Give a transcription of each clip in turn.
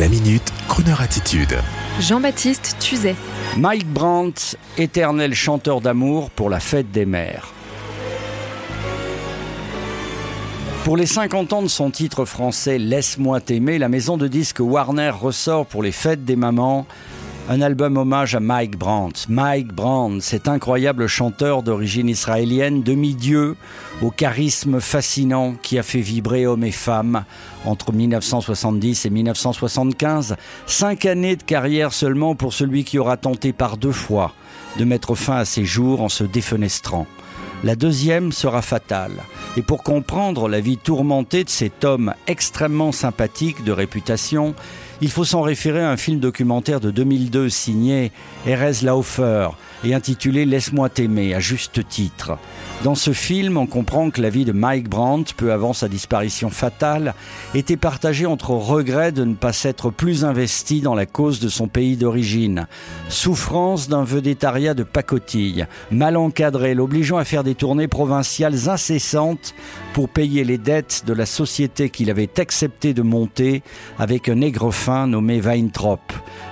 La minute, Kroneur attitude. Jean-Baptiste Tuzet. Mike Brandt, éternel chanteur d'amour pour la fête des mères. Pour les 50 ans de son titre français Laisse-moi t'aimer, la maison de disques Warner ressort pour les fêtes des mamans un album hommage à Mike Brandt. Mike Brandt, cet incroyable chanteur d'origine israélienne, demi-dieu, au charisme fascinant qui a fait vibrer hommes et femmes entre 1970 et 1975. Cinq années de carrière seulement pour celui qui aura tenté par deux fois de mettre fin à ses jours en se défenestrant. La deuxième sera fatale. Et pour comprendre la vie tourmentée de cet homme extrêmement sympathique de réputation, il faut s'en référer à un film documentaire de 2002 signé Erez Laufer et intitulé Laisse-moi t'aimer, à juste titre. Dans ce film, on comprend que la vie de Mike Brandt, peu avant sa disparition fatale, était partagée entre regret de ne pas s'être plus investi dans la cause de son pays d'origine, souffrance d'un vedettariat de pacotille, mal encadré, l'obligeant à faire des tournées provinciales incessantes pour payer les dettes de la société qu'il avait accepté de monter avec un nègre fin nommé Weintraub.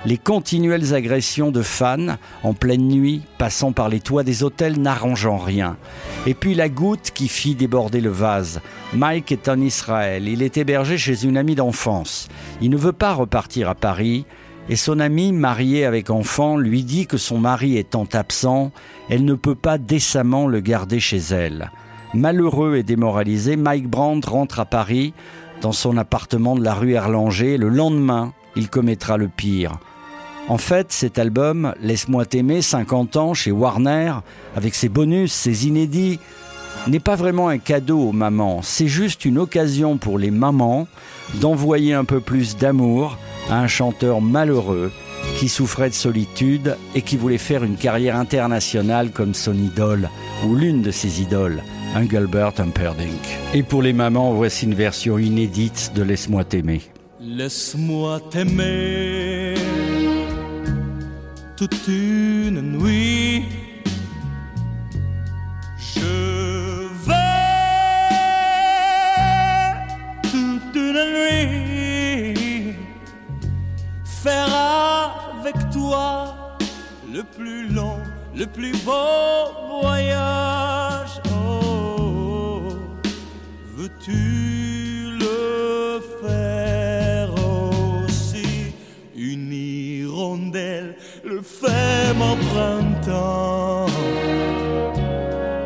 Les continuelles agressions de fans en pleine nuit, passant par les toits des hôtels, n'arrangeant rien. Et puis la goutte qui fit déborder le vase. Mike est en Israël. Il est hébergé chez une amie d'enfance. Il ne veut pas repartir à Paris. Et son amie, mariée avec enfant, lui dit que son mari étant absent, elle ne peut pas décemment le garder chez elle. Malheureux et démoralisé, Mike Brandt rentre à Paris, dans son appartement de la rue Erlanger. Le lendemain, il commettra le pire. En fait, cet album, Laisse-moi t'aimer, 50 ans, chez Warner, avec ses bonus, ses inédits, n'est pas vraiment un cadeau aux mamans, c'est juste une occasion pour les mamans d'envoyer un peu plus d'amour à un chanteur malheureux qui souffrait de solitude et qui voulait faire une carrière internationale comme son idole ou l'une de ses idoles, Engelbert Humperdinck. Et pour les mamans, voici une version inédite de Laisse-moi t'aimer. Laisse-moi t'aimer toute une nuit. Je vais toute une nuit faire avec toi le plus long, le plus beau voyage. Veux-tu le faire aussi? Une hirondelle le fait mon printemps.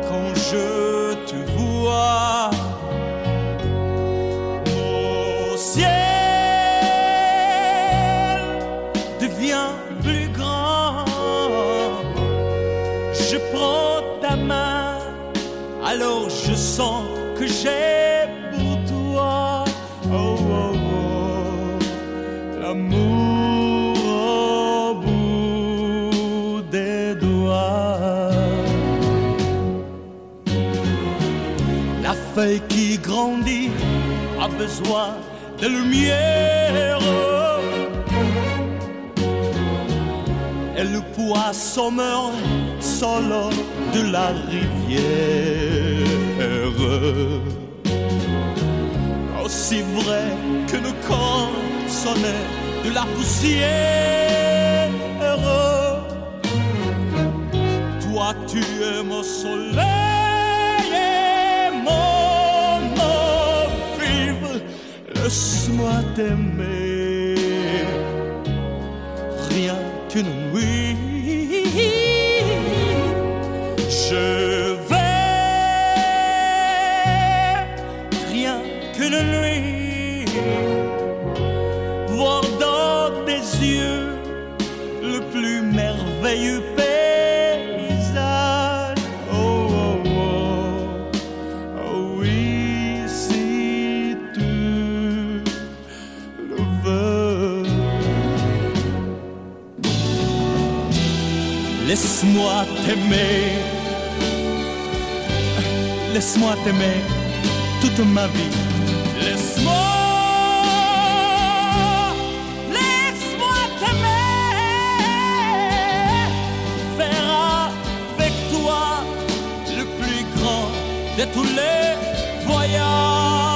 Quand je te vois au ciel devient plus grand. Je prends ta main, alors je sens que j'ai feuille qui grandit a besoin de lumière. Et le poisson meurt solo de la rivière. Aussi vrai que nos corps sonnaient de la poussière. Toi, tu es mon soleil t'aimer. Rien qu'une nuit. Je vais rien qu'une nuit Laisse-moi t'aimer. Laisse-moi t'aimer toute ma vie. Laisse-moi. Laisse-moi t'aimer. Faire avec toi le plus grand de tous les voyages.